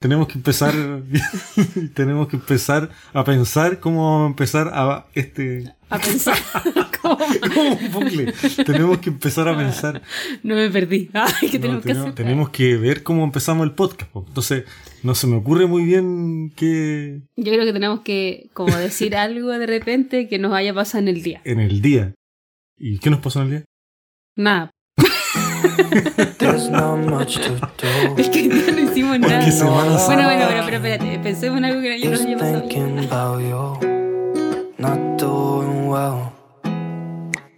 tenemos que empezar, tenemos que empezar a pensar cómo empezar a este... A pensar. como un bucle. Tenemos que empezar a pensar. No me perdí. Ay, ¿qué No, tenemos que hacer? tenemos que ver cómo empezamos el podcast. po. Entonces, no se me ocurre muy bien qué Yo creo que tenemos que como decir algo de repente que nos haya pasado en el día. en el día. ¿Y qué nos pasó en el día? Nada. Es que no hicimos Porque nada. Santa. Bueno, bueno, pero, espérate, pensemos en algo que yo no Just haya pasado. thinking about you, not doing well.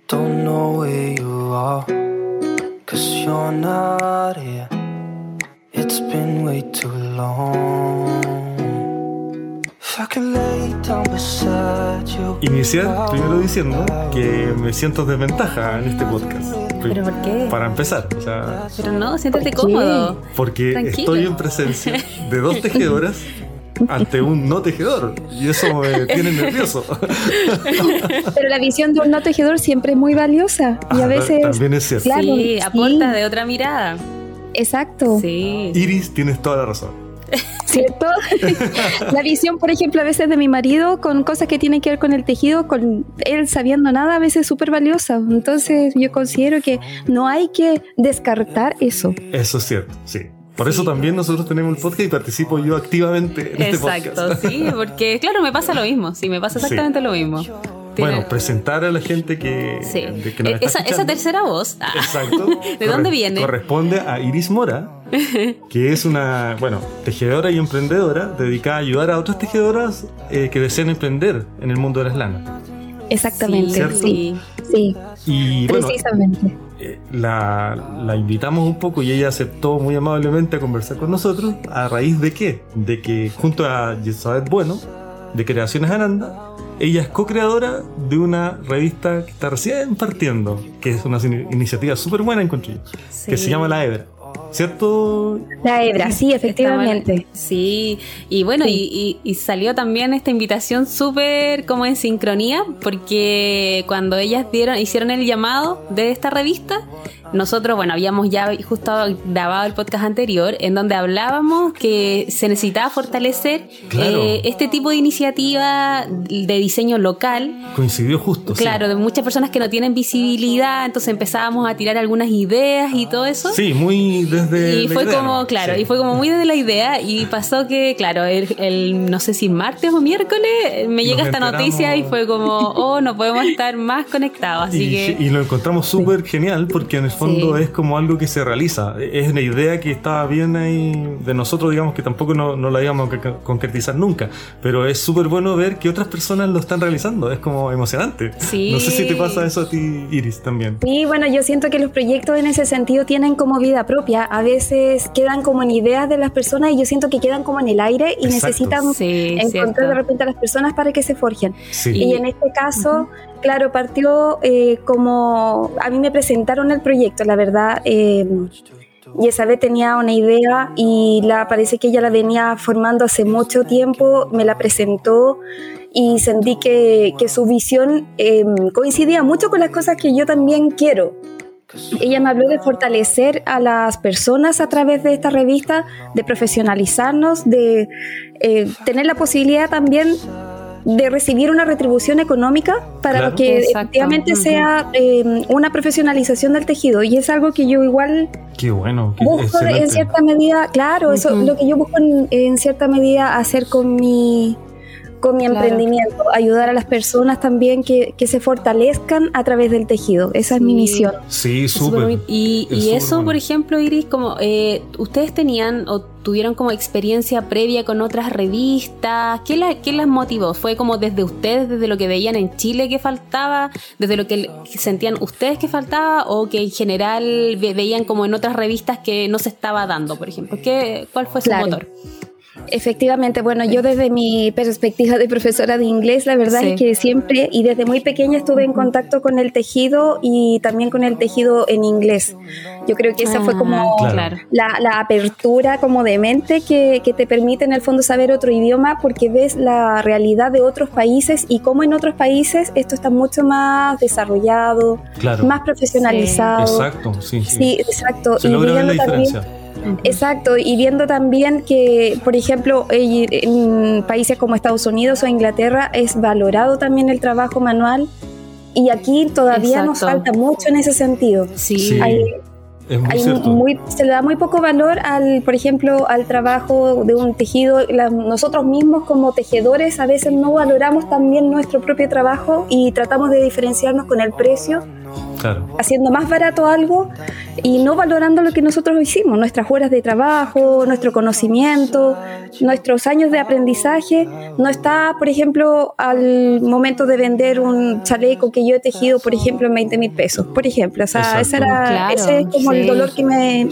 Don't know where you are, cause you're not here. It's been way too long. Iniciar primero diciendo que me siento en desventaja en este podcast. ¿Pero por qué? Para empezar, o sea, Pero no, siéntete ¿Por cómodo. porque Tranquilo. estoy en presencia de dos tejedoras ante un no tejedor y eso me tiene nervioso. Pero la visión de un no tejedor siempre es muy valiosa. Y a Ah, veces. También es cierto. Claro, sí, sí. aporta de otra mirada. Exacto. Sí. Iris, tienes toda la razón. ¿Cierto? la visión, por ejemplo, a veces de mi marido con cosas que tienen que ver con el tejido, con él sabiendo nada, a veces es súper valiosa. Entonces, yo considero que no hay que descartar eso. Eso es cierto, sí. Por eso también nosotros tenemos el podcast y participo yo activamente en este Exacto, podcast. sí, porque claro, me pasa lo mismo, sí, me pasa Sí. exactamente lo mismo. Tiene- Bueno, presentar a la gente que, sí. de que nos Eh, está esa, tercera voz, ah, Exacto. ¿de dónde viene? Corresponde a Iris Mora, que es una, bueno, tejedora y emprendedora dedicada a ayudar a otras tejedoras eh, que desean emprender en el mundo de las lanas. Exactamente. ¿Cierto? Sí, sí, Y bueno, precisamente. eh, la, la invitamos un poco y ella aceptó muy amablemente a conversar con nosotros. ¿A raíz de qué? De que junto a Yesabet Bueno, de Creaciones Ananda, ella es co-creadora de una revista que está recién partiendo, que es una in- iniciativa súper buena, encontré yo, que se llama La Hebra. ¿Cierto? La hebra, sí, efectivamente. Sí, y bueno, Sí. Y, y- y salió también esta invitación súper como en sincronía, porque cuando ellas dieron, hicieron el llamado de esta revista, nosotros, bueno, habíamos ya justo grabado el podcast anterior, en donde hablábamos que se necesitaba fortalecer Claro. eh, este tipo de iniciativa de diseño local, Coincidió justo. sí. Claro, de muchas personas que no tienen visibilidad, entonces empezábamos a tirar algunas ideas y todo eso. Sí, muy desde. Y la fue idea, como, ¿no? claro, Sí. y fue como muy desde la idea y pasó que, claro, el, el- no sé si martes o miércoles me llega Nos esta enteramos. noticia y fue como, oh, no podemos estar más conectados, así y, que... y lo encontramos súper genial porque en el fondo Sí. es como algo que se realiza. Es una idea que estaba bien ahí de nosotros, digamos que tampoco no, no la íbamos a concretizar nunca. Pero es súper bueno ver que otras personas lo están realizando. Es como emocionante. Sí. No sé si te pasa eso a ti, Iris, también. Sí, bueno, yo siento que los proyectos en ese sentido tienen como vida propia. A veces quedan como en ideas de las personas y yo siento que quedan como en el aire y Exacto. necesitan Sí, encontrar cierto. de repente a las personas para que se forjen. Sí. Y en este caso, claro, partió eh, como a mí me presentaron el proyecto, la verdad. Eh, y tenía una idea y la parece que ella la venía formando hace mucho tiempo, me la presentó y sentí que, que su visión eh, coincidía mucho con las cosas que yo también quiero. Ella me habló de fortalecer a las personas a través de esta revista, de profesionalizarnos, de eh, tener la posibilidad también de recibir una retribución económica para Claro. que Exacto. efectivamente sea eh, una profesionalización del tejido. Y es algo que yo igual Qué bueno. Qué busco en cierta medida, claro, eso Ujú. lo que yo busco en, en cierta medida hacer con mi con mi Claro. emprendimiento, ayudar a las personas también que, que se fortalezcan a través del tejido. Esa es mi misión. Sí, súper. Y, Es y eso, bueno. por ejemplo, Iris, como eh, ustedes tenían o tuvieron como experiencia previa con otras revistas, ¿qué, la, ¿qué las motivó? ¿Fue como desde ustedes, desde lo que veían en Chile que faltaba, desde lo que sentían ustedes que faltaba o que en general ve- veían como en otras revistas que no se estaba dando, por ejemplo? ¿Qué, ¿Cuál fue su Claro. motor? Efectivamente, bueno, yo desde mi perspectiva de profesora de inglés, la verdad Sí. es que siempre y desde muy pequeña estuve en contacto con el tejido y también con el tejido en inglés. Yo creo que esa fue Ah, como claro. la, la apertura como de mente que, que te permite en el fondo saber otro idioma porque ves la realidad de otros países y cómo en otros países esto está mucho más desarrollado, Claro. más profesionalizado. Exacto, sí, sí. Sí, exacto. Se Y logra ver la viendo también- diferencia. Exacto, y viendo también que, por ejemplo, en países como Estados Unidos o Inglaterra es valorado también el trabajo manual y aquí todavía nos falta mucho en ese sentido. Sí. muy se le da muy poco valor al, por ejemplo, al trabajo de un tejido. nosotros mismos como tejedores a veces no valoramos también nuestro propio trabajo y tratamos de diferenciarnos con el precio haciendo más barato algo y no valorando lo que nosotros hicimos, nuestras horas de trabajo, nuestro conocimiento, nuestros años de aprendizaje. No está, por ejemplo, al momento de vender un chaleco que yo he tejido, por ejemplo, en 20 mil pesos, por ejemplo. O sea, ese, era, ese es como el dolor que me,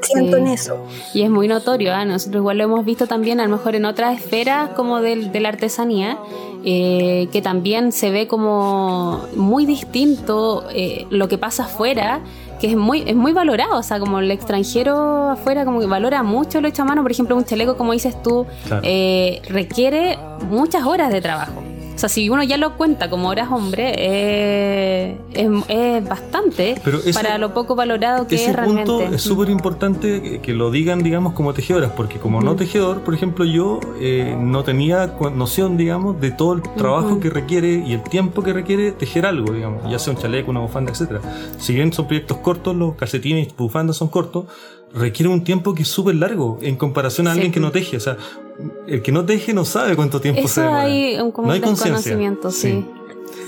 siento en eso. Y es muy notorio, ¿eh? nosotros igual lo hemos visto también, a lo mejor en otras esferas como del, de la artesanía eh, que también se ve como muy distinto eh, lo que pasa afuera, que es muy, es muy valorado, o sea, como el extranjero afuera como que valora mucho lo hecho a mano, por ejemplo, un chaleco, como dices tú, eh, requiere muchas horas de trabajo. O sea, si uno ya lo cuenta como horas hombre, eh, es, bastante para lo poco valorado que es realmente. Punto es súper importante que lo digan, digamos, como tejedoras, porque como no tejedor, por ejemplo, yo eh, no tenía noción, digamos, de todo el trabajo que requiere y el tiempo que requiere tejer algo, digamos, ya sea un chaleco, una bufanda, etcétera. Si bien son proyectos cortos, los calcetines y bufandas son cortos, requiere un tiempo que es súper largo en comparación a alguien que no teje. O sea, el que no teje no sabe cuánto tiempo se demora. Hay un, no hay conocimiento, sí.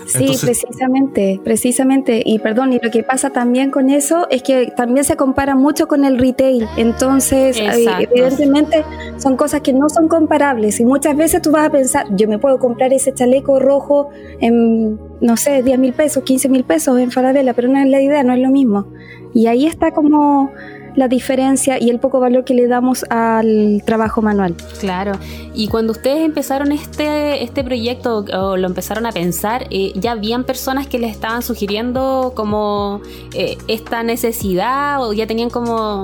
Sí, precisamente, precisamente. Y perdón, y lo que pasa también con eso es que también se compara mucho con el retail. Entonces, eh, evidentemente son cosas que no son comparables. Y muchas veces tú vas a pensar, yo me puedo comprar ese chaleco rojo en, no sé, 10 mil pesos, 15 mil pesos en Falabella, pero no es la idea, no es lo mismo. Y ahí está como la diferencia y el poco valor que le damos al trabajo manual. Claro, y cuando ustedes empezaron este, este proyecto o lo empezaron a pensar, eh, ¿ya habían personas que les estaban sugiriendo como eh, esta necesidad o ya tenían como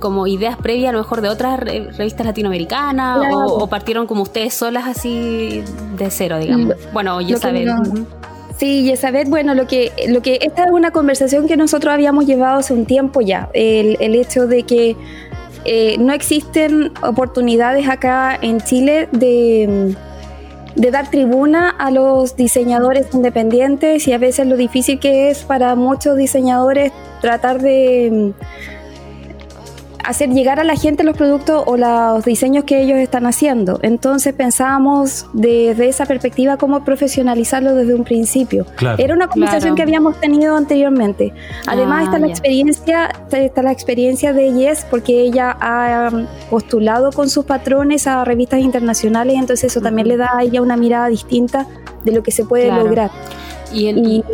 como ideas previas a lo mejor de otras revistas latinoamericanas o, partieron como ustedes solas así de cero, digamos. bueno, ya saben. Sí, Yesabet, bueno, lo que, lo que esta es una conversación que nosotros habíamos llevado hace un tiempo ya, el, el hecho de que eh, no existen oportunidades acá en Chile de, de dar tribuna a los diseñadores independientes y a veces lo difícil que es para muchos diseñadores tratar de hacer llegar a la gente los productos o los diseños que ellos están haciendo. Entonces pensábamos desde esa perspectiva cómo profesionalizarlo desde un principio. Era una conversación que habíamos tenido anteriormente. Además está la ah, experiencia, está la experiencia de Yes porque ella ha um, postulado con sus patrones a revistas internacionales, entonces eso también le da a ella una mirada distinta de lo que se puede lograr. Y, el,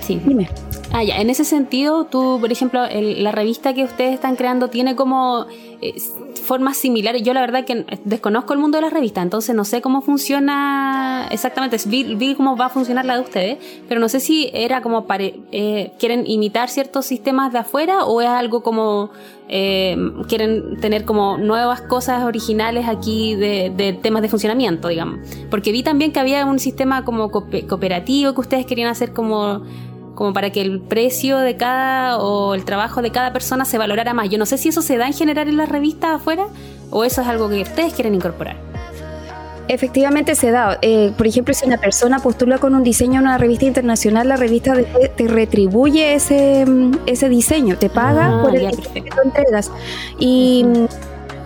sí. dime. Ah, ya. En ese sentido, tú, por ejemplo, la revista que ustedes están creando tiene como eh, formas similares. Yo la verdad que desconozco el mundo de la revista, entonces no sé cómo funciona exactamente. Vi, cómo va a funcionar la de ustedes, pero no sé si era como para, eh, quieren imitar ciertos sistemas de afuera o es algo como eh, quieren tener como nuevas cosas originales aquí de, de, temas de funcionamiento, digamos. Porque vi también que había un sistema como cooperativo que ustedes querían hacer como como para que el precio de cada o el trabajo de cada persona se valorara más. Yo no sé si eso se da en general en las revistas afuera o eso es algo que ustedes quieren incorporar. Efectivamente se da. Eh, por ejemplo, si una persona postula con un diseño en una revista internacional, la revista te retribuye ese, ese diseño, te paga ah, por el diseño que tú entregas. Y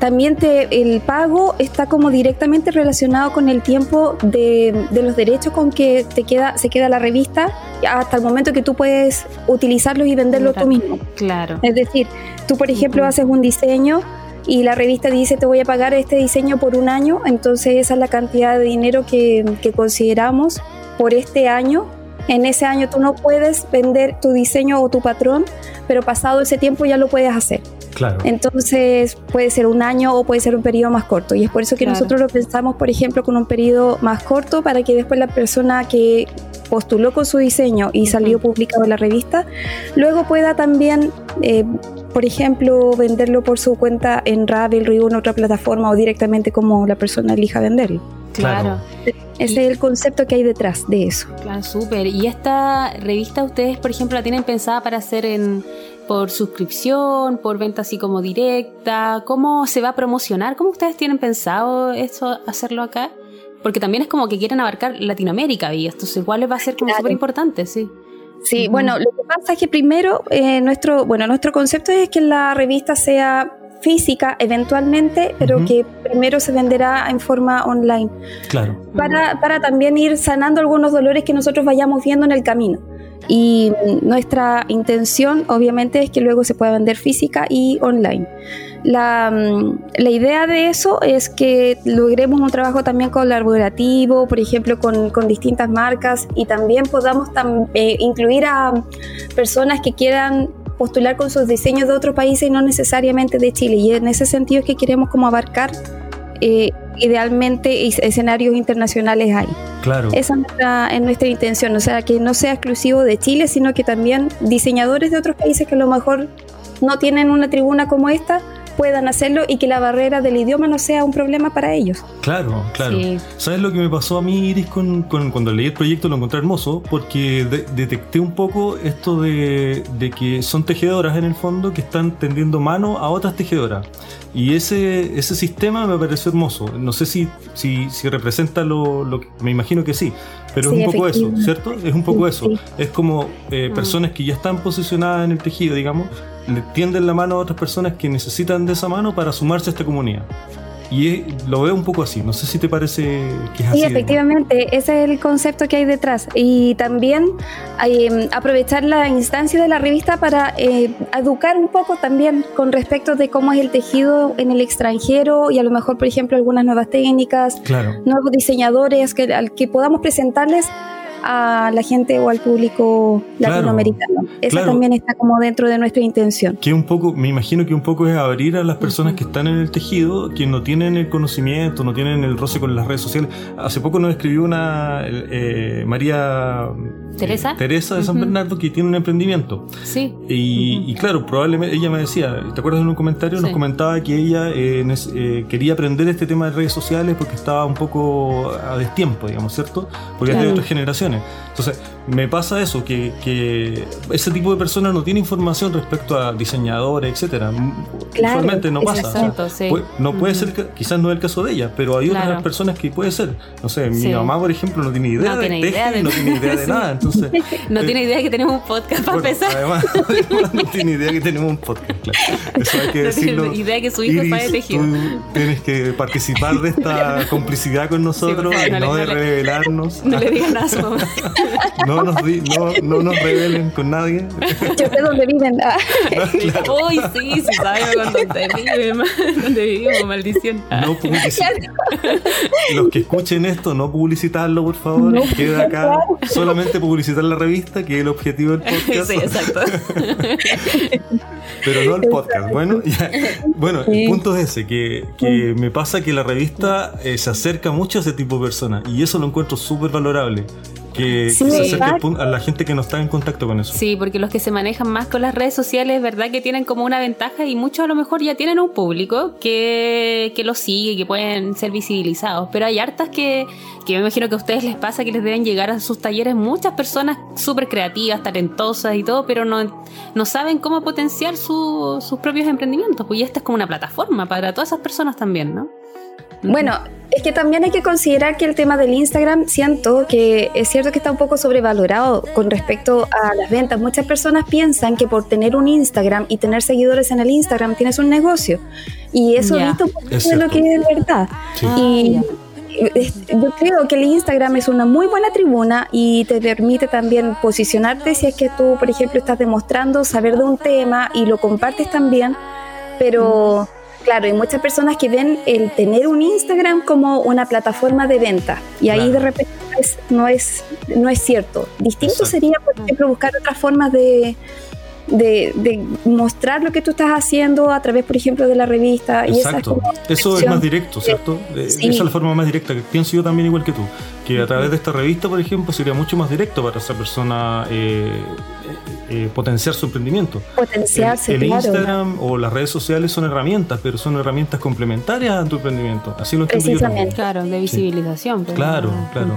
también te, el pago está como directamente relacionado con el tiempo de, los derechos con que te queda, se queda la revista hasta el momento que tú puedes utilizarlos y venderlo tú mismo. Claro. Es decir, tú por ejemplo haces un diseño y la revista dice te voy a pagar este diseño por un año, entonces esa es la cantidad de dinero que, que consideramos por este año. En ese año tú no puedes vender tu diseño o tu patrón, pero pasado ese tiempo ya lo puedes hacer. Entonces puede ser un año o puede ser un periodo más corto. Y es por eso que nosotros lo pensamos, por ejemplo, con un periodo más corto para que después la persona que postuló con su diseño y salió publicado en la revista, luego pueda también, eh, por ejemplo, venderlo por su cuenta en Ravelry o en otra plataforma o directamente como la persona elija venderlo. Claro. Ese es el concepto que hay detrás de eso. Claro, súper. ¿Y esta revista ustedes, por ejemplo, la tienen pensada para hacer en, por suscripción, por venta así como directa? ¿Cómo se va a promocionar? ¿Cómo ustedes tienen pensado eso, hacerlo acá? Porque también es como que quieren abarcar Latinoamérica y esto igual les va a ser como súper importante, sí. Sí, bueno, lo que pasa es que primero eh, nuestro, bueno, nuestro concepto es que la revista sea física eventualmente, pero que primero se venderá en forma online. Claro. Para, para también ir sanando algunos dolores que nosotros vayamos viendo en el camino. Y nuestra intención, obviamente, es que luego se pueda vender física y online. La, la, idea de eso es que logremos un trabajo también colaborativo, por ejemplo, con, con distintas marcas y también podamos eh, incluir a personas que quieran postular con sus diseños de otros países y no necesariamente de Chile. Y en ese sentido es que queremos como abarcar eh, idealmente escenarios internacionales ahí. Claro. Esa es nuestra, intención, o sea, que no sea exclusivo de Chile, sino que también diseñadores de otros países que a lo mejor no tienen una tribuna como esta puedan hacerlo y que la barrera del idioma no sea un problema para ellos. Claro, claro. ¿Sabes lo que me pasó a mí, Iris, con, cuando leí el proyecto? Lo encontré hermoso porque detecté un poco esto de, de, que son tejedoras en el fondo que están tendiendo mano a otras tejedoras. Y ese, ese sistema me pareció hermoso. No sé si, si, si representa lo, lo que. Me imagino que sí, pero es un poco eso, ¿cierto? Es un poco eso. Es como eh, ah. personas que ya están posicionadas en el tejido, digamos, le tienden la mano a otras personas que necesitan de esa mano para sumarse a esta comunidad. Y lo veo un poco así, no sé si te parece que es así. Sí, efectivamente, ese es el concepto que hay detrás. Y también em, aprovechar la instancia de la revista para eh, educar un poco también con respecto de cómo es el tejido en el extranjero y a lo mejor, por ejemplo, algunas nuevas técnicas, nuevos diseñadores que, al que podamos presentarles a la gente o al público latinoamericano. Eso también está como dentro de nuestra intención. Que un poco, me imagino que un poco es abrir a las personas que están en el tejido, que no tienen el conocimiento, no tienen el roce con las redes sociales. Hace poco nos escribió una eh, María Teresa. Teresa de San Bernardo que tiene un emprendimiento. Sí. Y, claro, probablemente ella me decía, ¿te acuerdas en un comentario? Nos comentaba que ella eh, eh, quería aprender este tema de redes sociales porque estaba un poco a destiempo, digamos, ¿cierto? Porque es de otras generaciones. Entonces, me pasa eso, que, ese tipo de personas no tiene información respecto a diseñadores, etcétera. Usualmente no pasa. no puede mm. ser, quizás no es el caso de ella, pero hay otras personas que puede ser. No sé, mi mamá, por ejemplo, no tiene idea de teje, no tiene idea de nada. Entonces, no tiene idea de que tenemos un podcast para empezar. Además, no tiene idea que tenemos un podcast, claro. Eso hay que no decirlo. Tiene idea que su hijo Iris, es tejido. Tú tienes que participar de esta complicidad con nosotros, y no, de revelarnos. No le digas nada a su mamá. No, nos no, no nos revelen con nadie. Yo sé dónde viven. Ah. Uy, sí, sí sabe dónde viven, dónde vivimos, maldición. No Los que escuchen esto, no publicitarlo, por favor. Queda acá solamente publicitar la revista, que es el objetivo del podcast. Sí, exacto. Pero no el podcast. Bueno, bueno el punto es ese, que, que me pasa que la revista eh, se acerca mucho a ese tipo de personas y eso lo encuentro súper valorable que, se acerque a la gente que no está en contacto con eso. Sí, porque los que se manejan más con las redes sociales, verdad que tienen como una ventaja y muchos a lo mejor ya tienen un público que, que los sigue, que pueden ser visibilizados. Pero hay hartas que, que me imagino que a ustedes les pasa que les deben llegar a sus talleres muchas personas súper creativas, talentosas y todo, pero no, no saben cómo potenciar sus propios emprendimientos. Pues y esta es como una plataforma para todas esas personas también, ¿no? Bueno, es que también hay que considerar que el tema del Instagram, siento que es cierto que está un poco sobrevalorado con respecto a las ventas. Muchas personas piensan que por tener un Instagram y tener seguidores en el Instagram tienes un negocio. Y eso yeah. un poco de lo que es verdad. Y yo creo que el Instagram es una muy buena tribuna y te permite también posicionarte si es que tú, por ejemplo, estás demostrando saber de un tema y lo compartes también, pero... Claro, hay muchas personas que ven el tener un Instagram como una plataforma de venta y ahí de repente no es, no es cierto. Distinto sería, por ejemplo, buscar otras formas de, de, mostrar lo que tú estás haciendo a través, por ejemplo, de la revista. Exacto. Eso es más directo, ¿cierto? Eh, esa es la forma más directa, que pienso yo también igual que tú. Que a través de esta revista, por ejemplo, sería mucho más directo para esa persona eh, eh, potenciar su emprendimiento. Potenciarse, el, el Instagram o las redes sociales son herramientas, pero son herramientas complementarias a tu emprendimiento. Así lo entiendo yo Claro, de visibilización. Claro, claro.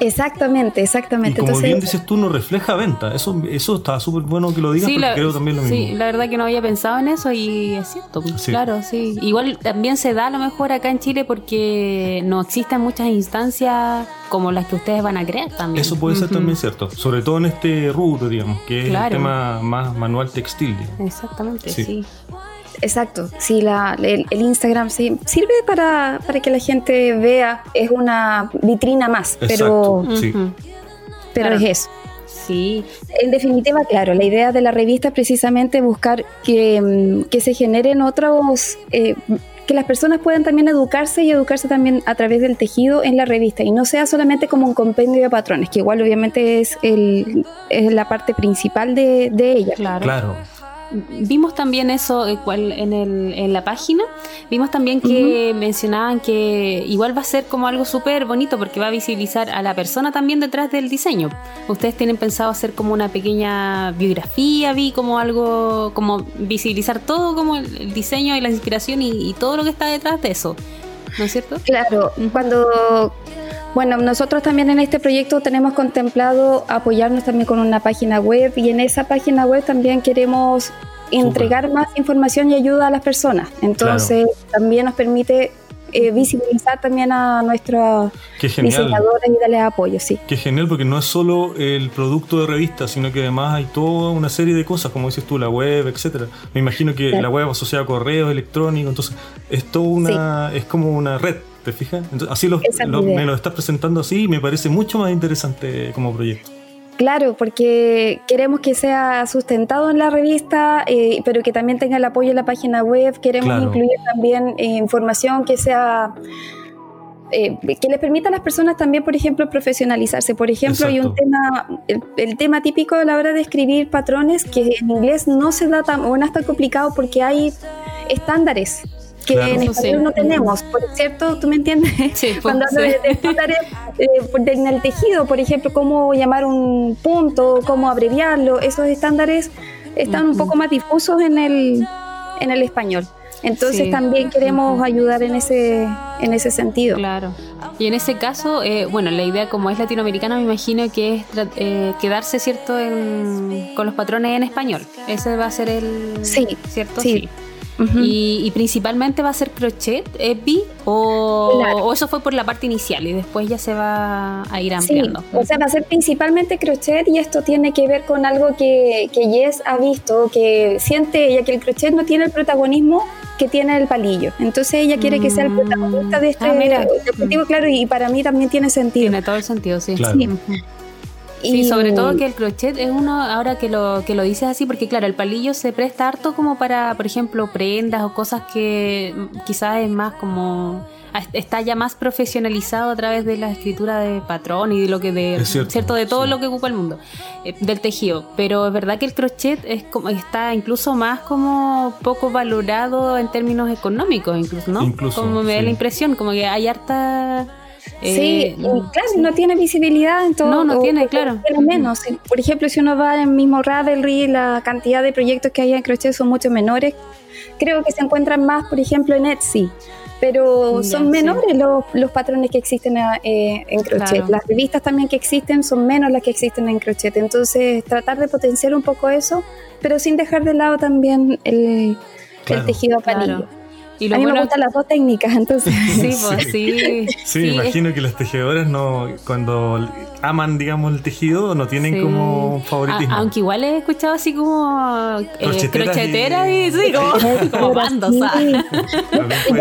Exactamente, exactamente. Y como Entonces, bien dices tú, no refleja venta. Eso, eso está súper bueno que lo digas, porque creo también lo mismo. Sí, la verdad que no había pensado en eso y es cierto. Sí. Claro, sí. Igual también se da a lo mejor acá en Chile porque no existen muchas instancias como las que ustedes van a crear también. Eso puede ser también cierto. Sobre todo en este rubro, digamos, que es Claro. el tema más manual textil. digamos. Exactamente, Sí. sí. Exacto. Sí, la, el, el Instagram sí, sirve para, para que la gente vea. Es una vitrina más, pero. Sí. Pero Claro. es eso. Sí, En definitiva, claro, la idea de la revista es precisamente buscar que, mm, que se generen otros, eh, que las personas puedan también educarse y educarse también a través del tejido en la revista y no sea solamente como un compendio de patrones, que igual obviamente es, el, es la parte principal de, de ella. claro. Claro. Vimos también eso eh, en, el, en la página. Vimos también que mencionaban que igual va a ser como algo súper bonito porque va a visibilizar a la persona también detrás del diseño. Ustedes tienen pensado hacer como una pequeña biografía, vi como algo, como visibilizar todo como el, el diseño y la inspiración y, y todo lo que está detrás de eso. ¿No es cierto? Claro, cuando... Bueno, nosotros también en este proyecto tenemos contemplado apoyarnos también con una página web y en esa página web también queremos entregar más información y ayuda a las personas. Entonces también nos permite eh, visibilizar también a nuestros diseñadores y darles apoyo, sí. Qué genial porque no es solo el producto de revista, sino que además hay toda una serie de cosas, como dices tú, la web, etcétera. Me imagino que Claro. la web asociada a correos electrónicos, entonces es toda una, es como una red, ¿te fijas? Entonces, así lo, me lo estás presentando así y me parece mucho más interesante como proyecto. Claro, porque queremos que sea sustentado en la revista, eh, pero que también tenga el apoyo en la página web. Queremos Claro. incluir también eh, información que sea eh, que les permita a las personas también, por ejemplo, profesionalizarse. Por ejemplo, hay un tema, el, el tema típico a la hora de escribir patrones que en inglés no se da tan, o no es tan complicado porque hay estándares que Claro. en español sí. no tenemos. Por cierto, ¿tú me entiendes? Sí, pues, Cuando hablo sí. de, eh, por- de- en el tejido, por ejemplo, cómo llamar un punto, cómo abreviarlo, esos estándares están un poco más difusos en el, en el español. Entonces Sí. también queremos ayudar en ese, en ese sentido. Claro. Y en ese caso, eh, bueno, la idea como es latinoamericana, me imagino que es tra- eh, quedarse, ¿cierto?, en- con los patrones en español. Ese va a ser el... Sí, ¿Cierto? sí. Y, y principalmente va a ser crochet, EPI, o, Claro. o eso fue por la parte inicial y después ya se va a ir Sí, ampliando. o sea, va a ser principalmente crochet y esto tiene que ver con algo que, que Jess ha visto, que siente ella que el crochet no tiene el protagonismo que tiene el palillo. Entonces ella quiere que sea el Mm. protagonista de este Ah, mira. de objetivo, claro, y para mí también tiene sentido. Tiene todo el sentido, sí. Claro. Sí. Y- Sí, sobre todo que el crochet es uno, ahora que lo, que lo dices así, porque claro, el palillo se presta harto como para, por ejemplo, prendas o cosas que mm, quizás es más como está ya más profesionalizado a través de la escritura de patrón y de lo que de Es cierto, de todo sí. lo que ocupa el mundo eh, del tejido. Pero es verdad que el crochet es como está incluso más como poco valorado en términos económicos incluso no Incluso, como me da la impresión como que hay harta eh, Sí, y claro, no tiene visibilidad en todo. No, no o- tiene, claro. tiene menos. Sí. Por ejemplo, si uno va en mismo Ravelry, la cantidad de proyectos que hay en crochet son mucho menores. Creo que se encuentran más, por ejemplo, en Etsy. Pero son sí. menores los, los patrones que existen eh, en crochet. Claro. Las revistas también que existen son menos las que existen en crochet. Entonces, tratar de potenciar un poco eso, pero sin dejar de lado también el, Claro. el tejido a Claro. Y lo A mí me gustan las dos técnicas, entonces. Sí, pues sí. Sí, me imagino que las tejedoras no, cuando aman, digamos, el tejido, no tienen Sí. como favoritismo. A- aunque igual he escuchado así como eh, Crocheteras crocheteras y- y, sí, como, como bandos.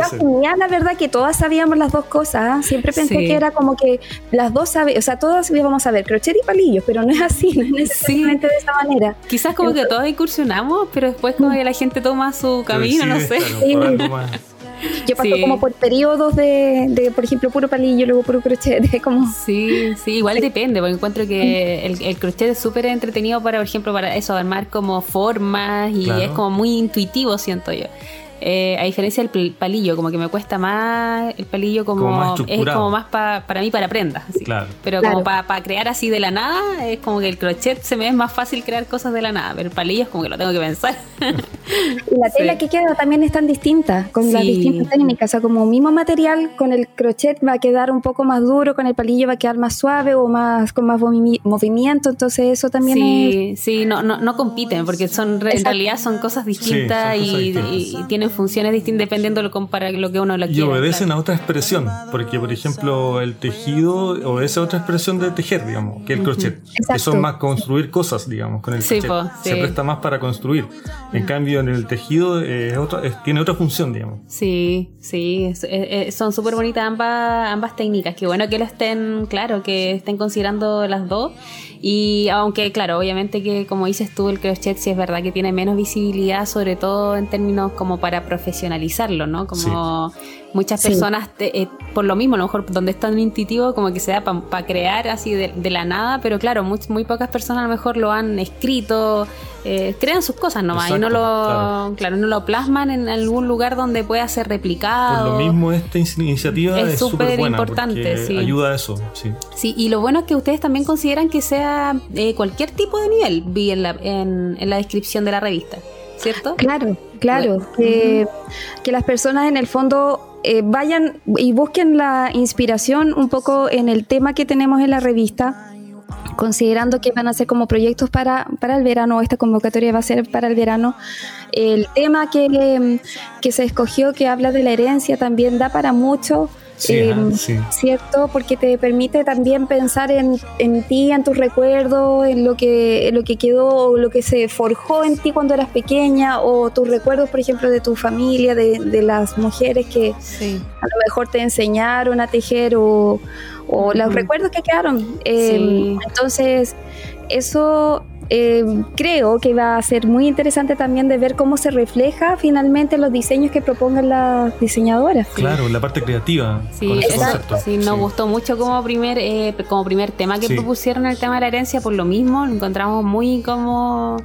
Asumía, la verdad, que todas sabíamos las dos cosas. ¿ah? Siempre pensé Sí. que era como que las dos saben, o sea, todas íbamos a ver crochet y palillos, pero no es así, no es necesariamente de esa manera. Quizás como que todos incursionamos, pero después como que la gente toma su camino, no sé. claro. Yo paso Sí. como por periodos de, de, por ejemplo, puro palillo, luego puro crochet, como... Sí, sí, igual depende, porque encuentro que el, el crochet es súper entretenido para, por ejemplo, para eso, armar como formas y Claro. es como muy intuitivo, siento yo. Eh, a diferencia del palillo, como que me cuesta más el palillo como, Como más es como más pa- para mí para prendas. así. Claro. Pero Claro. como para crear así de la nada, es como que el crochet se me es más fácil crear cosas de la nada, pero el palillo es como que lo tengo que pensar. Y la tela Sí. que queda también es tan distinta, con las Sí. distintas técnicas. O sea, como mismo material, con el crochet va a quedar un poco más duro, con el palillo va a quedar más suave o más con más movi- movimiento. Entonces, eso también es. Sí, sí, no, no, no compiten, porque son re- en realidad son cosas distintas son cosas y, y- y tienen funciones distintas dependiendo de lo, para lo que uno lo Y quiera. obedecen claro. a otra expresión, porque por ejemplo el tejido obedece a otra expresión de tejer, digamos, que el crochet, que Exacto. son más construir cosas, digamos, con el Sí, crochet. po, Se sí. presta más para construir. En cambio en el tejido eh, es otra- es- tiene otra función, digamos. Sí, sí, es- es- es- son súper bonitas ambas, ambas técnicas. Qué bueno que lo estén, claro, que estén considerando las dos. Y aunque, claro, obviamente que como dices tú, el crochet sí es verdad que tiene menos visibilidad, sobre todo en términos como para profesionalizarlo, ¿no? Como muchas Sí. personas, te- eh, por lo mismo, a lo mejor donde es tan intuitivo, como que se da para crear así de, de la nada, pero claro, muy, muy pocas personas a lo mejor lo han escrito, eh, crean sus cosas nomás y no Exacto, lo, claro. claro, no lo plasman en algún lugar donde pueda ser replicado. Por lo mismo esta in- iniciativa Es súper importante, sí. ayuda a eso, sí. Sí, y lo bueno es que ustedes también consideran que sea eh, cualquier tipo de nivel, vi en la, en, en la descripción de la revista, ¿cierto? Claro, claro. Bueno. Que, que las personas en el fondo eh, vayan y busquen la inspiración un poco en el tema que tenemos en la revista, considerando que van a ser como proyectos para, para el verano, esta convocatoria va a ser para el verano. El tema que, que se escogió, que habla de la herencia, también da para mucho. Sí, eh, ajá, sí. ¿Cierto? Porque te permite también pensar en, en ti, en tus recuerdos, en lo que, en lo que quedó, o lo que se forjó en ti cuando eras pequeña, o tus recuerdos, por ejemplo, de tu familia, de, de las mujeres que Sí. a lo mejor te enseñaron a tejer, o, o los recuerdos que quedaron. Eh, Sí. Entonces, eso eh, creo que va a ser muy interesante también de ver cómo se refleja finalmente los diseños que propongan las diseñadoras. Claro, la parte creativa Sí, con ese exacto. concepto. Sí, nos gustó mucho como primer, eh, como primer tema que Sí. propusieron el tema de la herencia, por lo mismo, lo encontramos muy como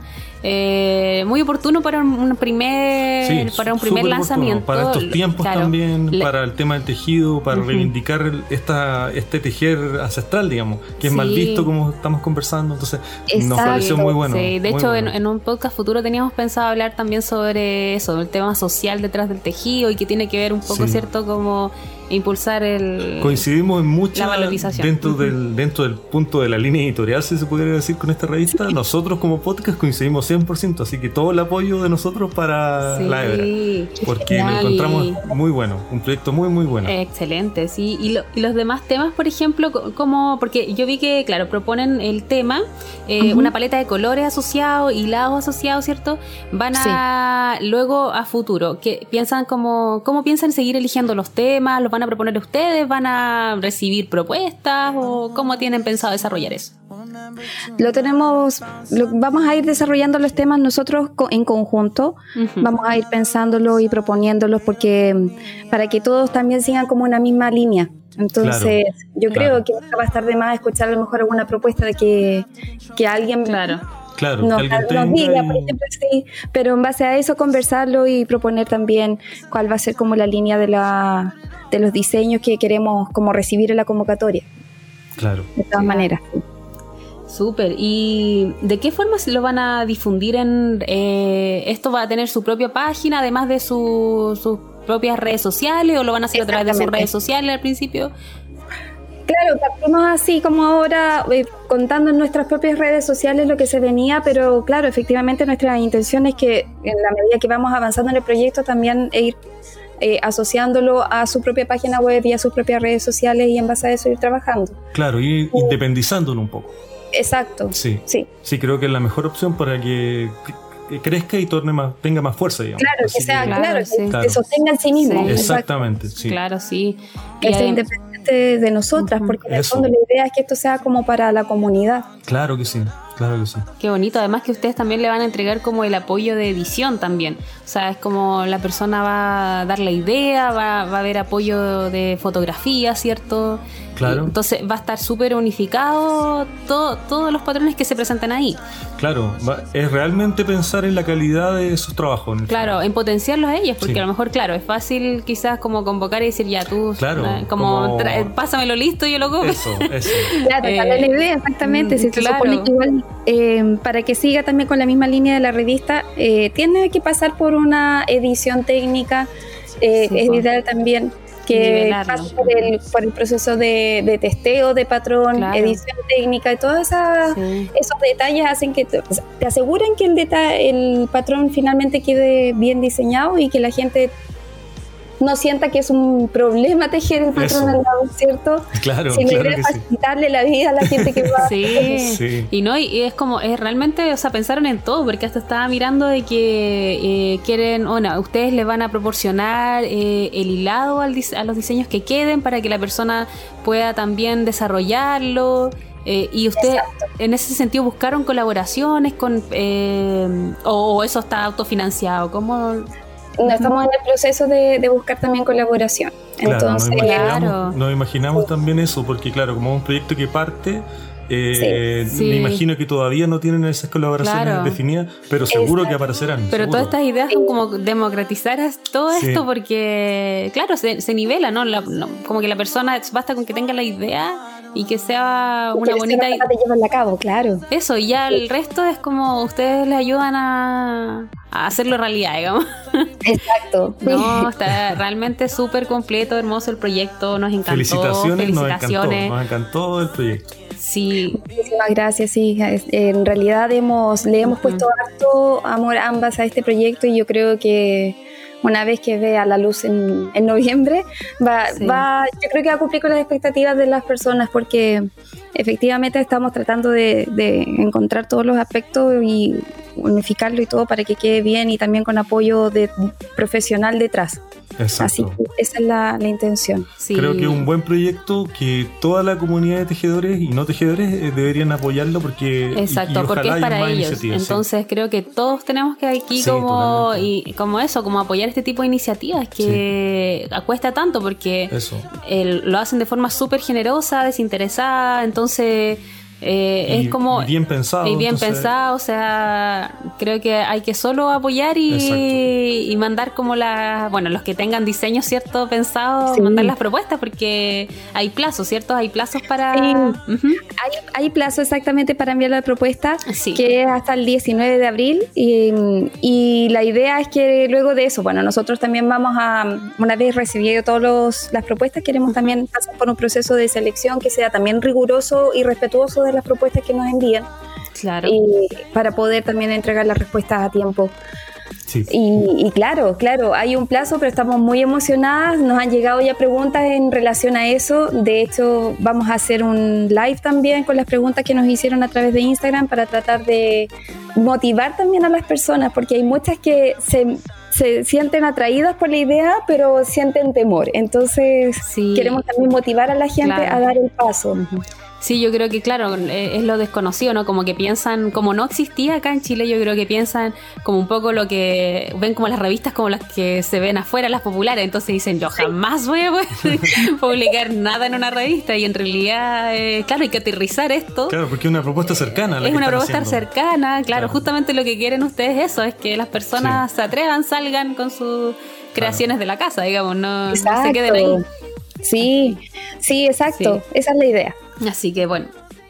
eh, muy oportuno para un, primer Sí, para un primer oportuno. lanzamiento. Para estos tiempos Claro. también, para el tema del tejido, para Ujú. reivindicar el- esta, este tejer ancestral, digamos, que es mal visto como estamos conversando. Entonces, nos pareció muy bueno. Sí, de hecho, bueno. en, en un podcast futuro teníamos pensado hablar también sobre eso, el tema social detrás del tejido y que tiene que ver un poco. ¿cierto? Como impulsar el... Coincidimos en La valorización. dentro del dentro del punto de la línea editorial, si se pudiera decir con esta revista. Nosotros como podcast coincidimos 100%, así que todo el apoyo de nosotros para Sí. la hebra. Porque lo encontramos muy bueno, un proyecto muy muy bueno. Excelente, sí. Y, lo- y los demás temas, por ejemplo, co- como, porque yo vi que, claro, proponen el tema, eh, una paleta de colores asociados, hilados asociados, ¿cierto? Van a, luego a futuro, que piensan como, ¿cómo piensan seguir eligiendo los temas? ¿Los van a proponer ustedes? ¿Van a recibir propuestas? ¿O cómo tienen pensado desarrollar eso? Lo tenemos, lo- vamos a ir desarrollando los temas nosotros co- en conjunto, vamos a ir pensándolo y proponiéndolos porque para que todos también sigan como una misma línea. Entonces, yo claro. creo que va a estar de más escuchar a lo mejor alguna propuesta de que, que alguien Claro. Claro, nos, que alguien nos diga, y- por ejemplo, sí, pero en base a eso conversarlo y proponer también cuál va a ser como la línea de, la, de los diseños que queremos como recibir en la convocatoria, Claro. de todas maneras. Súper. ¿Y de qué forma se lo van a difundir en... eh, ¿Esto va a tener su propia página, además de su- sus propias redes sociales, o lo van a hacer a través de sus redes sociales al principio? Claro, partimos así como ahora, eh, contando en nuestras propias redes sociales lo que se venía, pero claro, efectivamente nuestra intención es que en la medida que vamos avanzando en el proyecto también e ir eh, asociándolo a su propia página web y a sus propias redes sociales y en base a eso ir trabajando. Claro, y independizándolo un poco. Exacto. Sí. Sí, Sí, creo que es la mejor opción para que, crezca y torne más, tenga más fuerza, digamos. claro, Así que sea, Claro, claro, sí. que Claro. se sostenga en sí mismo. Sí. Exactamente, sí. Claro, sí. Y adem- de nosotras, porque en el fondo la idea es que esto sea como para la comunidad. Claro que sí, claro que sí. Qué bonito, además que ustedes también le van a entregar como el apoyo de edición también. O sea, es como la persona va a dar la idea, va, va a haber apoyo de fotografía, ¿cierto? Claro. Entonces va a estar súper unificado todo, todos los patrones que se presentan ahí. Claro, va- es realmente pensar en la calidad de sus trabajos. en Claro, en potenciarlos a ellos, porque Sí. a lo mejor, claro, es fácil quizás como convocar y decir, ya tú, Claro, eh, como, como- tra- pásamelo listo, yo lo copio. Eso, eso. Claro, Eh, darle la idea, exactamente. mm, Si se claro. supone que igual, eh, para que siga también con la misma línea de la revista, eh, tiene que pasar por una edición técnica, eh, po. ideal también que pase por el, por el proceso de, de testeo de patrón, Claro. edición técnica y todos Sí. esos detalles hacen que te, te aseguran que el, deta- el patrón finalmente quede bien diseñado y que la gente no sienta que es un problema tejer el patrón Eso. al lado, ¿cierto? Claro, si la claro que sí. facilitarle la vida a la gente que va Sí. Sí. y no, y es como, es realmente, o sea, pensaron en todo, porque hasta estaba mirando de que eh, quieren, bueno, ustedes le van a proporcionar eh, el hilado al a los diseños que queden para que la persona pueda también desarrollarlo. eh, y ustedes en ese sentido buscaron colaboraciones con eh, o, o eso está autofinanciado ¿cómo? No, estamos en el proceso de, de buscar también colaboración. Claro, Entonces, nos imaginamos, Claro. nos imaginamos también eso, porque claro, como es un proyecto que parte, eh, Sí. me imagino que todavía no tienen esas colaboraciones Claro. definidas, pero seguro que Exacto. aparecerán. Pero seguro. todas estas ideas son como democratizar todo Sí. esto porque, claro, se, se nivela, ¿no? La- no, Como que la persona, basta con que tenga la idea y que sea una bonita capaz de llevarla a cabo, claro. Eso, y ya el resto es como ustedes les ayudan a, a hacerlo realidad, digamos. Exacto. No, está realmente súper completo, hermoso el proyecto, nos encantó. Felicitaciones, nos encantó, felicitaciones. nos encantó el proyecto. Sí, Muchísimas gracias, sí. En realidad hemos, le hemos puesto harto amor ambas a este proyecto y yo creo que una vez que vea la luz en, en noviembre, va, Sí. va, yo creo que va a cumplir con las expectativas de las personas porque efectivamente estamos tratando de, de encontrar todos los aspectos y unificarlo y todo para que quede bien y también con apoyo de profesional detrás. Exacto. Así que esa es la, la intención. sí. Creo que es un buen proyecto que toda la comunidad de tejedores y no tejedores eh, deberían apoyarlo porque y- Exacto, y porque ojalá es para ellos. sí. Entonces creo que todos tenemos que aquí Sí, como totalmente. y como eso, como apoyar este tipo de iniciativas que cuesta tanto porque Eso. el- lo hacen de forma súper generosa, desinteresada, entonces eh, Y- es como y bien pensado. y bien entonces- pensado, o sea, creo que hay que solo apoyar y, y mandar como la, bueno, los que tengan diseños, ¿cierto? Pensados, Sí. mandar las propuestas porque hay plazos, ¿cierto? Hay plazos para... Sí. Hay, hay plazo exactamente para enviar la propuesta, Sí. que es hasta el 19 de abril. Y, y la idea es que luego de eso, bueno, nosotros también vamos a, una vez recibido todas las propuestas, queremos también pasar por un proceso de selección que sea también riguroso y respetuoso de las propuestas que nos envían, Claro. y para poder también entregar las respuestas a tiempo. Sí. Y, y claro, claro, hay un plazo, pero estamos muy emocionadas. Nos han llegado ya preguntas en relación a eso. De hecho, vamos a hacer un live también con las preguntas que nos hicieron a través de Instagram para tratar de motivar también a las personas, porque hay muchas que se, se sienten atraídas por la idea, pero sienten temor. Entonces, Sí. queremos también motivar a la gente Claro. a dar el paso. Sí, yo creo que claro, eh, es lo desconocido, ¿no? Como que piensan, como no existía acá en Chile, yo creo que piensan como un poco lo que ven como las revistas como las que se ven afuera, las populares, entonces dicen, yo jamás voy a poder publicar nada en una revista y en realidad, eh, claro, hay que aterrizar esto. Claro, porque es una propuesta cercana. la Es que una propuesta haciendo. cercana, claro, Claro. justamente lo que quieren ustedes eso, es que las personas se atrevan, salgan con sus creaciones de la casa, digamos, no, no se queden ahí. Sí, sí, exacto. Sí. Esa es la idea. Así que bueno,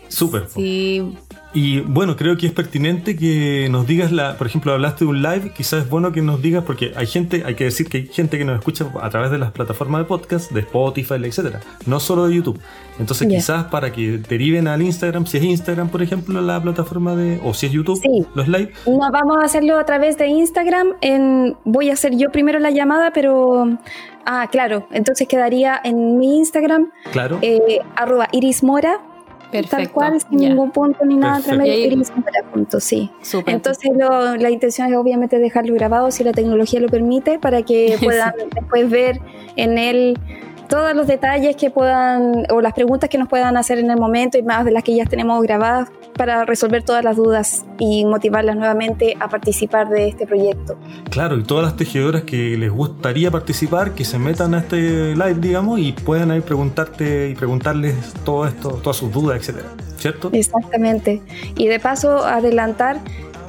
Súper. sí, Y bueno, creo que es pertinente que nos digas la, por ejemplo, hablaste de un live, quizás es bueno que nos digas, porque hay gente, hay que decir que hay gente que nos escucha a través de las plataformas de podcast, de Spotify, etcétera, no solo de YouTube. Entonces, quizás para que deriven al Instagram, si es Instagram, por ejemplo, la plataforma de, o si es YouTube, Sí. los live, No, vamos a hacerlo a través de Instagram. En, voy a hacer yo primero la llamada, pero... Ah, claro. Entonces quedaría en mi Instagram, claro. eh, arroba irismora, perfecto. tal cual, sin ningún punto ni nada. Entre medio, Y ahí- irismora, punto, sí. Entonces lo- la intención es obviamente dejarlo grabado si la tecnología lo permite para que puedan después ver en él todos los detalles que puedan o las preguntas que nos puedan hacer en el momento y más de las que ya tenemos grabadas para resolver todas las dudas y motivarlas nuevamente a participar de este proyecto. Claro, y todas las tejedoras que les gustaría participar, que se metan a este live, digamos, y puedan ahí preguntarte y preguntarles todo esto, todas sus dudas, etcétera. ¿Cierto? Exactamente. Y de paso, adelantar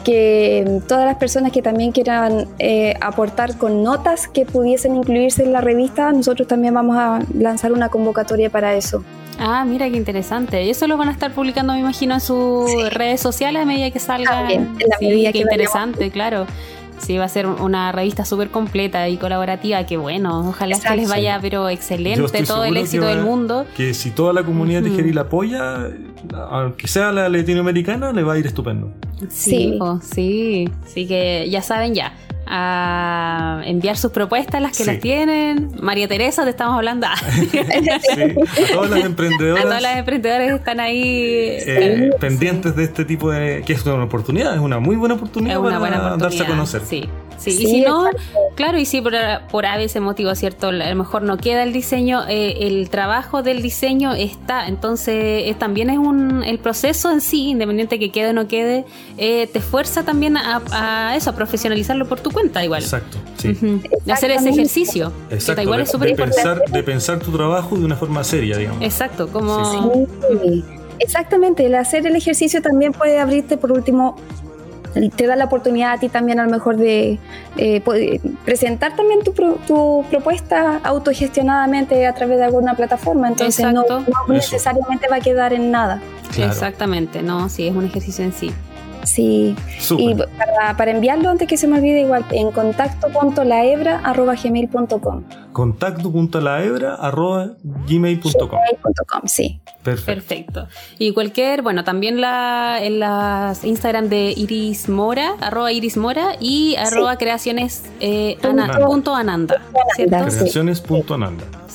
que todas las personas que también quieran eh, aportar con notas que pudiesen incluirse en la revista, nosotros también vamos a lanzar una convocatoria para eso. Ah, mira qué interesante. Y eso lo van a estar publicando, me imagino, en sus redes sociales a medida que salga. en la sí, medida qué que interesante, claro. Sí, va a ser una revista súper completa y colaborativa. Que bueno, ojalá que Exacto. les vaya, pero excelente todo el éxito que va- del mundo. Que si toda la comunidad Ujú. tejeril apoya, aunque sea la latinoamericana, le va a ir estupendo. Sí, Sí. po, sí. Así que ya saben ya. A enviar sus propuestas, las que Sí. las tienen. María Teresa, te estamos hablando. Sí, a todas las a emprendedoras todas las emprendedoras que están ahí. eh, pendientes de este tipo de... que es una oportunidad, es una muy buena oportunidad una para buena oportunidad. darse a conocer. Sí, sí. Sí, y si no, exacto. claro, y si por, por a veces motivo, ¿cierto? A lo mejor no queda el diseño, eh, el trabajo del diseño está. Entonces, eh, también es un. El proceso en sí, independiente que quede o no quede, eh, te fuerza también a, a eso, a profesionalizarlo por tu cuenta, igual. Exacto, sí. De hacer ese ejercicio. que Exacto, igual de, es súper de importante. pensar, de pensar tu trabajo de una forma seria, digamos. Exacto, como. Sí, Exactamente, el hacer el ejercicio también puede abrirte por último, te da la oportunidad a ti también a lo mejor de eh, poder presentar también tu, pro- tu propuesta autogestionadamente a través de alguna plataforma, entonces no, Exacto. no Eso. necesariamente va a quedar en nada. Claro. Exactamente, no, sí, es un ejercicio en sí. Sí, y para, para enviarlo antes que se me olvide igual, en contacto.laebra.gmail.com contacto.laebra.gmail.com .com, sí. Perfecto. Perfecto. Y cualquier, bueno, también la, en las Instagram de Iris Mora, arroba Iris Mora y arroba creaciones eh, ana- Punto- punto ananda. ¿cierto? Ananda.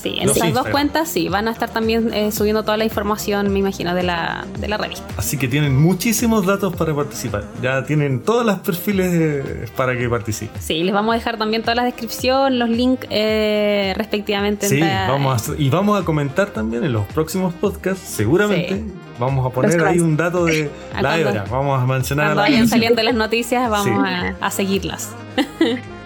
Sí, en Los esas dos cuentas sí, van a estar también eh, subiendo toda la información, me imagino, de la, de la revista. Así que tienen muchísimos datos para participar. Ya tienen todos los perfiles eh, para que participen. Sí, les vamos a dejar también toda la descripción, los links eh, respectivamente. en Sí, la- vamos a, y vamos a comentar también en los próximos podcasts, seguramente. Sí. Vamos a poner ahí un dato de la hebra. Vamos a mencionar a Cuando la vayan saliendo las noticias, vamos Sí. a, a seguirlas.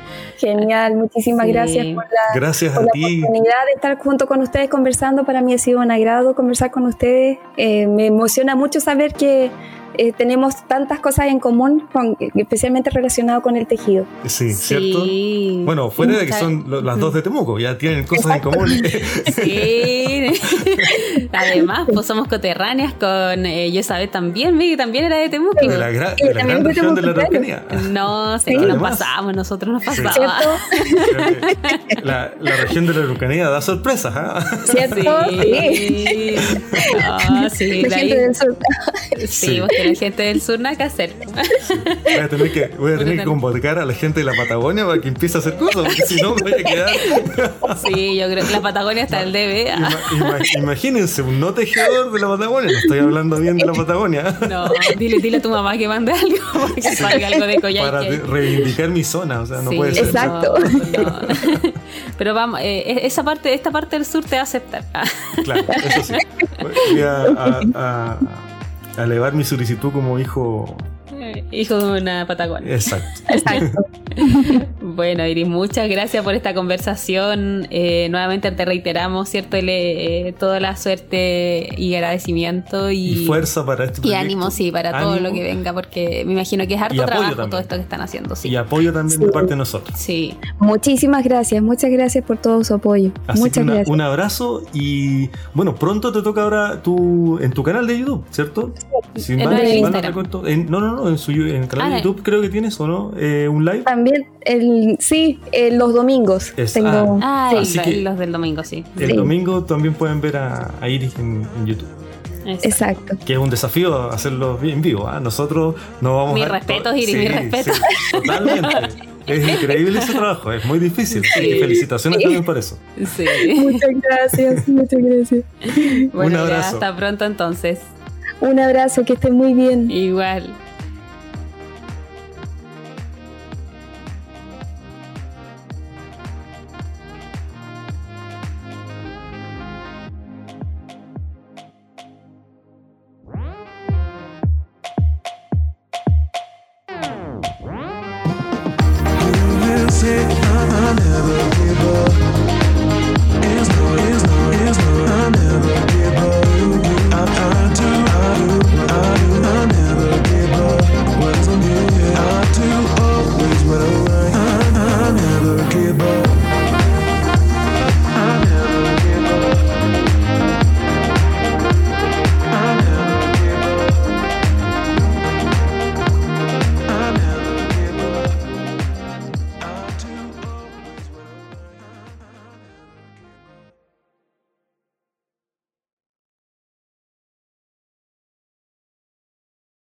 Genial, muchísimas Sí. gracias por la, Gracias por a la ti. oportunidad de estar junto con ustedes conversando. Para mí ha sido un agrado conversar con ustedes. Eh, me emociona mucho saber que eh, tenemos tantas cosas en común, con- especialmente relacionado con el tejido. Sí, ¿cierto? Sí. Bueno, fuera de que son lo- las dos de Temuco, ya tienen cosas en común. Sí. Además, pues somos coterráneas con eh, Yesabel también, Vicky también era de Temuco. de la, gra- de la también gran de región de la Temuco, Araucanía. No, sé Sí. que nos pasamos, nosotros nos Sí. pasamos. ¿Cierto? La, la región de la Araucanía da sorpresas, ¿ah? ¿Cierto? Sí. Sí. Ah, sí, La de gente ahí- del sur. Sí, Sí. La gente del sur nada que hacer. Voy a tener que, voy a tener que convocar a la gente de la Patagonia para que empiece a hacer cosas, porque si no me voy a quedar. Sí, yo creo que la Patagonia está el DB. Ima- ima- imagínense, un no tejedor de la Patagonia. No estoy hablando bien de la Patagonia. No, dile, dile a tu mamá que mande algo porque salga algo de Para Coyhaique. de- reivindicar mi zona, o sea, no Sí, puede ser. Exacto. no, no. Pero vamos, eh, esa parte, esta parte del sur te va a aceptar. Claro, eso sí. Voy a, a- a- a elevar mi solicitud como hijo. Hijo de una Patagonia. Exacto. Exacto. Bueno, Iris, muchas gracias por esta conversación. Eh, nuevamente te reiteramos, ¿cierto? El, eh, toda la suerte y agradecimiento y, Y fuerza para este y proyecto. ánimo, sí, para todo lo que venga, porque me imagino que es harto trabajo también. todo esto que están haciendo, sí. Y apoyo también de Sí. parte de nosotros. Sí, Muchísimas gracias, muchas gracias por todo su apoyo. Así que Muchas una- gracias. un abrazo y bueno, pronto te toca ahora tu, en tu canal de YouTube, ¿cierto? Si En mal- el si mal no Instagram. recuerdo- en- no, no, no, en, su, en el canal Ah, de YouTube creo que tienes o no, Eh, un live. También, el, sí, eh, los domingos Es- tengo. Ah, Sí. y Así que- los del domingo, sí. El Sí. domingo también pueden ver a, a Iris en, en YouTube. Exacto. Exacto. Que es un desafío hacerlo en vivo. ¿ah? Nosotros no vamos Mis a. respetos, Iris, mis respetos. sí, totalmente. Es increíble ese trabajo, es muy difícil. Sí. Y felicitaciones también por eso. Sí. Muchas gracias, muchas gracias. Bueno, ya abrazo. hasta pronto entonces. Un abrazo, que estén muy bien. Igual.